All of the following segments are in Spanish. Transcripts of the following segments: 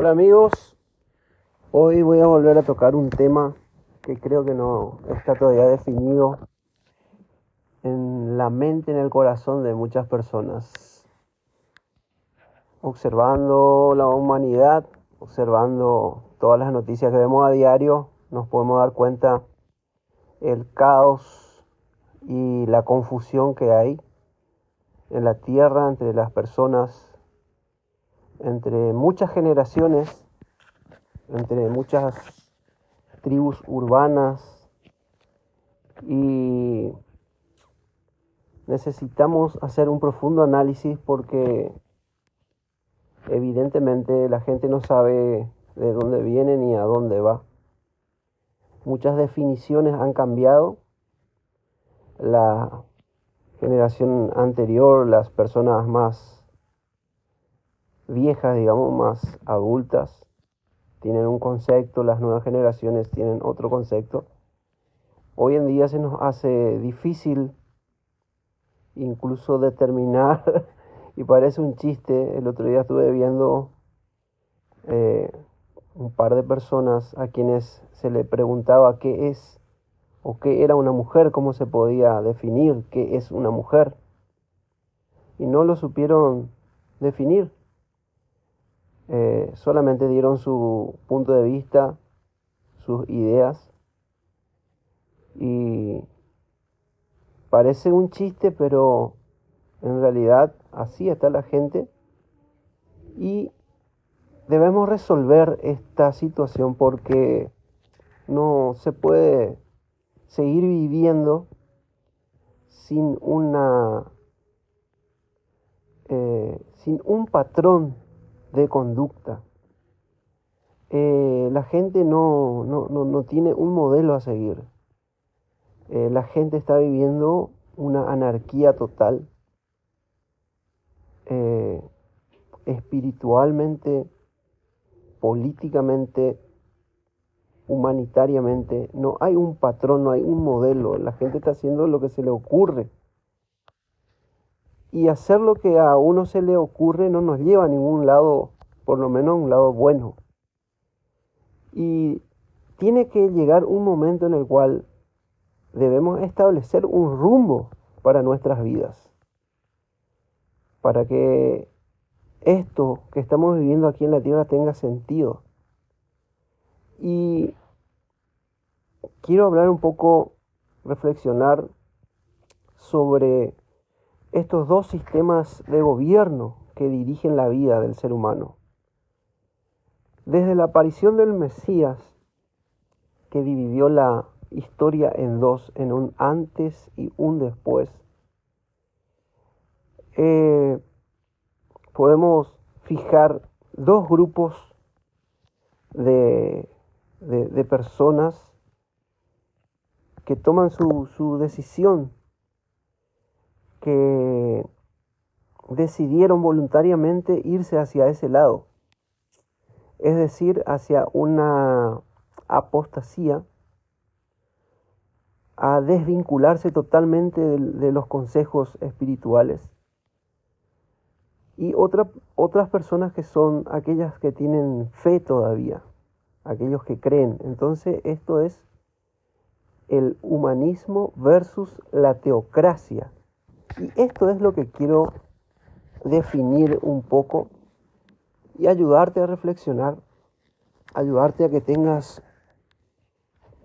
Hola amigos, hoy voy a volver a tocar un tema que creo que no está todavía definido en la mente, en el corazón de muchas personas. Observando la humanidad, observando todas las noticias que vemos a diario, nos podemos dar cuenta el caos y la confusión que hay en la tierra entre las personas entre muchas generaciones, entre muchas tribus urbanas y necesitamos hacer un profundo análisis porque evidentemente la gente no sabe de dónde viene ni a dónde va. Muchas definiciones han cambiado. La generación anterior, las personas más viejas, digamos, más adultas, tienen un concepto, las nuevas generaciones tienen otro concepto. Hoy en día se nos hace difícil incluso determinar, y parece un chiste, el otro día estuve viendo eh, un par de personas a quienes se le preguntaba qué es o qué era una mujer, cómo se podía definir qué es una mujer. Y no lo supieron definir. Eh, solamente dieron su punto de vista, sus ideas. Y parece un chiste, pero en realidad así está la gente. Y debemos resolver esta situación porque no se puede seguir viviendo sin una eh, sin un patrón de conducta. Eh, la gente no, no, tiene un modelo a seguir. Eh, la gente está viviendo una anarquía total. Eh, espiritualmente, políticamente, humanitariamente, no hay un patrón, no hay un modelo. La gente está haciendo lo que se le ocurre y hacer lo que a uno se le ocurre no nos lleva a ningún lado, por lo menos a un lado bueno. Y tiene que llegar un momento en el cual debemos establecer un rumbo para nuestras vidas, para que esto que estamos viviendo aquí en la tierra tenga sentido. Y quiero hablar un poco, reflexionar sobre estos dos sistemas de gobierno que dirigen la vida del ser humano. Desde la aparición del Mesías, que dividió la historia en dos, en un antes y un después, eh, podemos fijar dos grupos de, personas que toman su, su decisión que decidieron voluntariamente irse hacia ese lado, es decir, hacia una apostasía, a desvincularse totalmente de, los consejos espirituales. Y otras personas que son aquellas que tienen fe todavía, aquellos que creen. Entonces esto es el humanismo versus la teocracia. Y esto es lo que quiero definir un poco y ayudarte a reflexionar, ayudarte a que tengas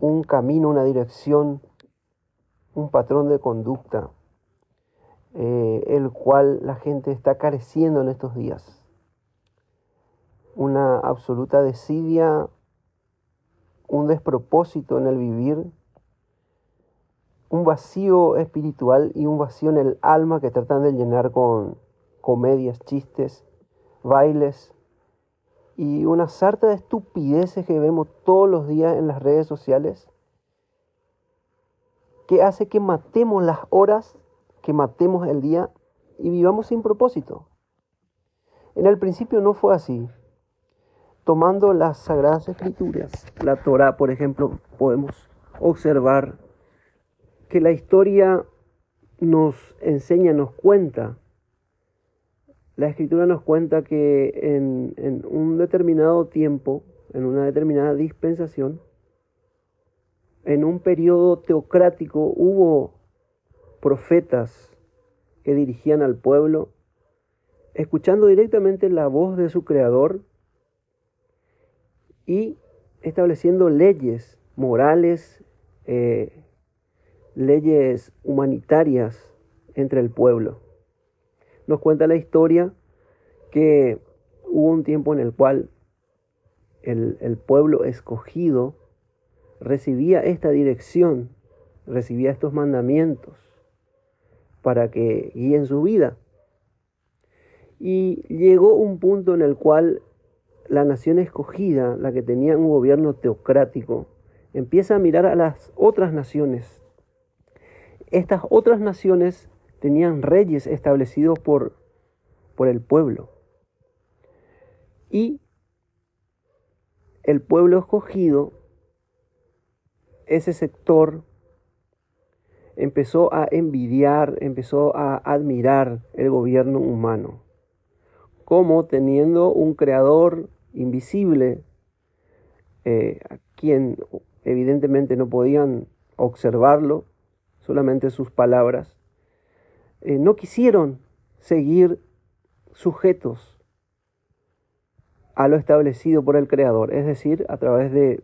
un camino, una dirección, un patrón de conducta, eh, el cual la gente está careciendo en estos días. Una absoluta desidia, un despropósito en el vivir un vacío espiritual y un vacío en el alma que tratan de llenar con comedias, chistes, bailes y una sarta de estupideces que vemos todos los días en las redes sociales que hace que matemos las horas, que matemos el día y vivamos sin propósito. En el principio no fue así. Tomando las sagradas escrituras, la Torah, por ejemplo, podemos observar que la historia nos enseña, nos cuenta. La escritura nos cuenta que en, un determinado tiempo, en una determinada dispensación, en un periodo teocrático hubo profetas que dirigían al pueblo, escuchando directamente la voz de su creador y estableciendo leyes morales, eh, leyes humanitarias entre el pueblo. Nos cuenta la historia que hubo un tiempo en el cual el, el pueblo escogido recibía esta dirección, recibía estos mandamientos para que guíen su vida. Y llegó un punto en el cual la nación escogida, la que tenía un gobierno teocrático, empieza a mirar a las otras naciones. Estas otras naciones tenían reyes establecidos por, por el pueblo. Y el pueblo escogido, ese sector, empezó a envidiar, empezó a admirar el gobierno humano, como teniendo un creador invisible, eh, a quien evidentemente no podían observarlo, solamente sus palabras, eh, no quisieron seguir sujetos a lo establecido por el Creador, es decir, a través de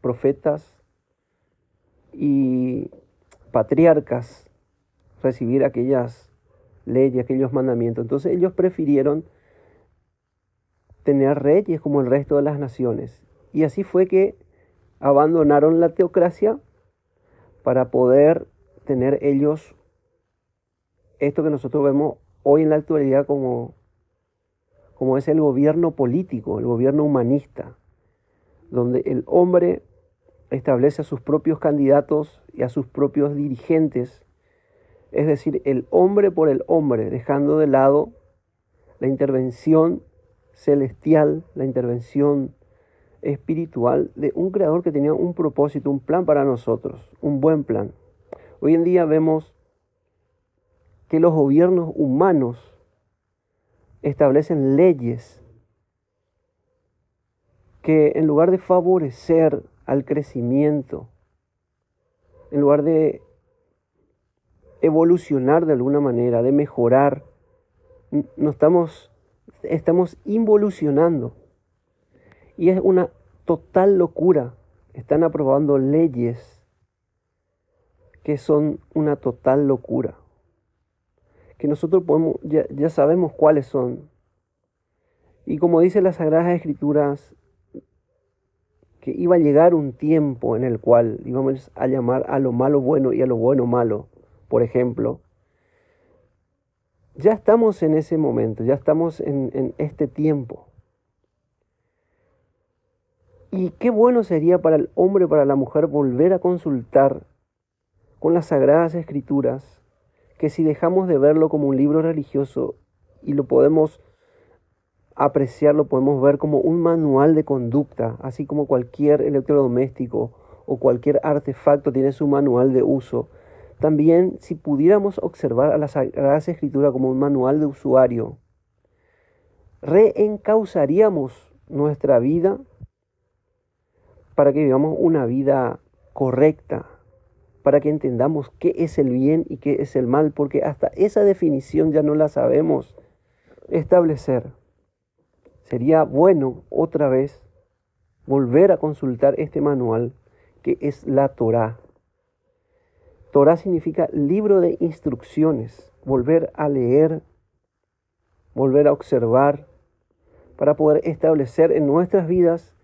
profetas y patriarcas recibir aquellas leyes, aquellos mandamientos. Entonces ellos prefirieron tener reyes como el resto de las naciones. Y así fue que abandonaron la teocracia para poder tener ellos esto que nosotros vemos hoy en la actualidad como, como es el gobierno político, el gobierno humanista, donde el hombre establece a sus propios candidatos y a sus propios dirigentes, es decir, el hombre por el hombre, dejando de lado la intervención celestial, la intervención espiritual de un creador que tenía un propósito, un plan para nosotros, un buen plan. Hoy en día vemos que los gobiernos humanos establecen leyes que en lugar de favorecer al crecimiento, en lugar de evolucionar de alguna manera, de mejorar, no estamos estamos involucionando. Y es una total locura. Están aprobando leyes que son una total locura. Que nosotros podemos, ya, ya sabemos cuáles son. Y como dice las Sagradas Escrituras, que iba a llegar un tiempo en el cual íbamos a llamar a lo malo bueno y a lo bueno malo, por ejemplo, ya estamos en ese momento, ya estamos en, este tiempo. Y qué bueno sería para el hombre, para la mujer, volver a consultar con las sagradas escrituras, que si dejamos de verlo como un libro religioso y lo podemos apreciar, lo podemos ver como un manual de conducta, así como cualquier electrodoméstico o cualquier artefacto tiene su manual de uso, también si pudiéramos observar a la Sagrada Escritura como un manual de usuario, reencausaríamos nuestra vida para que vivamos una vida correcta, para que entendamos qué es el bien y qué es el mal, porque hasta esa definición ya no la sabemos establecer. Sería bueno otra vez volver a consultar este manual que es la Torah. Torah significa libro de instrucciones, volver a leer, volver a observar, para poder establecer en nuestras vidas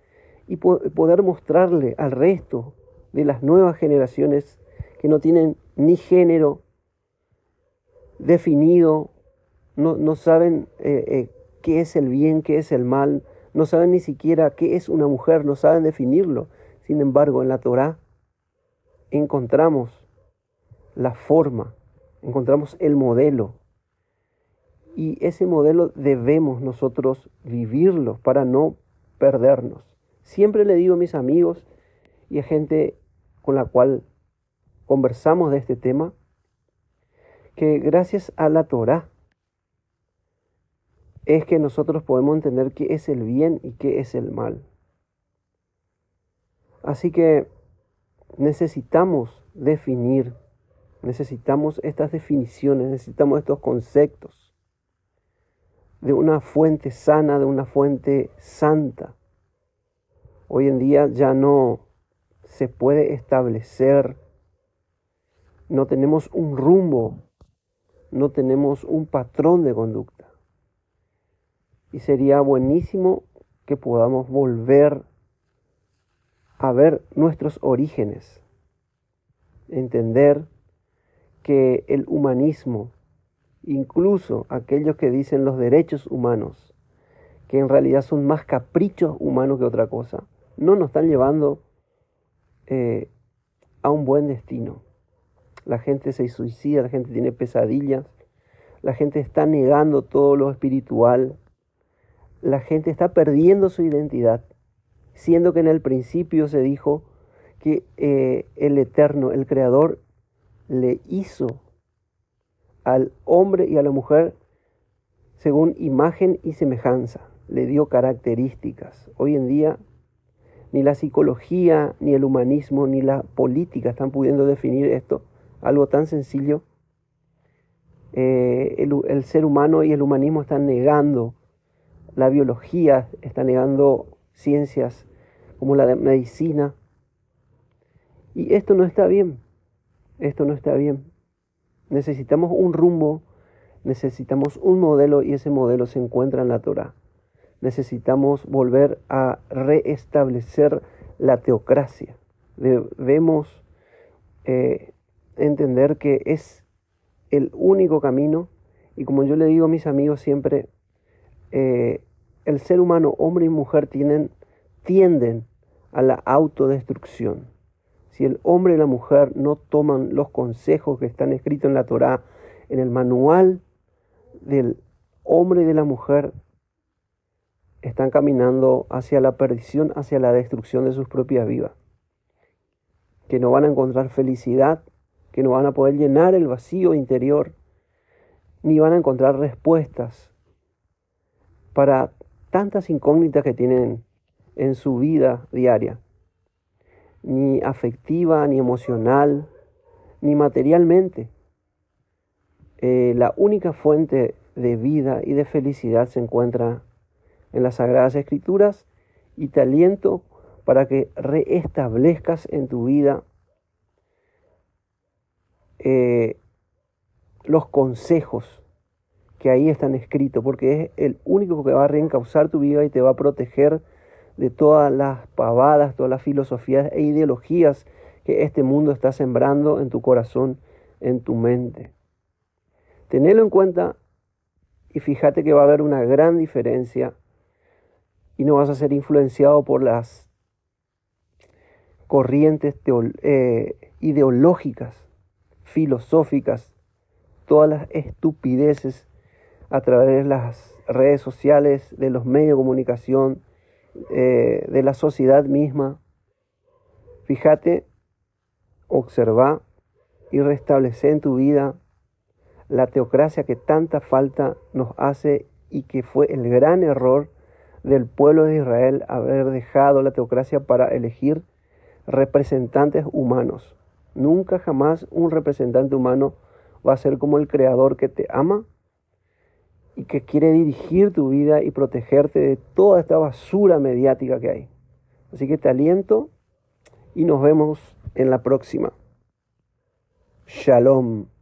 y poder mostrarle al resto de las nuevas generaciones que no tienen ni género definido, no, saben eh, eh, qué es el bien, qué es el mal, no saben ni siquiera qué es una mujer, no saben definirlo. Sin embargo, en la Torah encontramos la forma, encontramos el modelo. Y ese modelo debemos nosotros vivirlo para no perdernos. Siempre le digo a mis amigos y a gente con la cual conversamos de este tema, que gracias a la Torah es que nosotros podemos entender qué es el bien y qué es el mal. Así que necesitamos definir, necesitamos estas definiciones, necesitamos estos conceptos de una fuente sana, de una fuente santa. Hoy en día ya no se puede establecer, no tenemos un rumbo, no tenemos un patrón de conducta. Y sería buenísimo que podamos volver a ver nuestros orígenes, entender que el humanismo, incluso aquellos que dicen los derechos humanos, que en realidad son más caprichos humanos que otra cosa, no nos están llevando eh, a un buen destino. La gente se suicida, la gente tiene pesadillas, la gente está negando todo lo espiritual, la gente está perdiendo su identidad, siendo que en el principio se dijo que eh, el Eterno, el Creador, le hizo al hombre y a la mujer según imagen y semejanza, le dio características. Hoy en día ni la psicología, ni el humanismo, ni la política están pudiendo definir esto, algo tan sencillo. Eh, el, ser humano y el humanismo están negando la biología, están negando ciencias como la de medicina. Y esto no está bien, esto no está bien. Necesitamos un rumbo, necesitamos un modelo y ese modelo se encuentra en la Torah necesitamos volver a reestablecer la teocracia. Debemos eh, entender que es el único camino y como yo le digo a mis amigos siempre, eh, el ser humano, hombre y mujer, tienen, tienden a la autodestrucción. Si el hombre y la mujer no toman los consejos que están escritos en la Torá, en el manual del hombre y de la mujer, están caminando hacia la perdición, hacia la destrucción de sus propias vidas. Que no van a encontrar felicidad, que no van a poder llenar el vacío interior, ni van a encontrar respuestas para tantas incógnitas que tienen en su vida diaria, ni afectiva, ni emocional, ni materialmente. Eh, la única fuente de vida y de felicidad se encuentra en las Sagradas Escrituras y te aliento para que reestablezcas en tu vida eh, los consejos que ahí están escritos, porque es el único que va a reencauzar tu vida y te va a proteger de todas las pavadas, todas las filosofías e ideologías que este mundo está sembrando en tu corazón, en tu mente. Tenelo en cuenta y fíjate que va a haber una gran diferencia y no vas a ser influenciado por las corrientes eh, ideológicas, filosóficas, todas las estupideces a través de las redes sociales, de los medios de comunicación, eh, de la sociedad misma. Fíjate, observa y restablece en tu vida la teocracia que tanta falta nos hace y que fue el gran error del pueblo de Israel haber dejado la teocracia para elegir representantes humanos. Nunca jamás un representante humano va a ser como el creador que te ama y que quiere dirigir tu vida y protegerte de toda esta basura mediática que hay. Así que te aliento y nos vemos en la próxima. Shalom.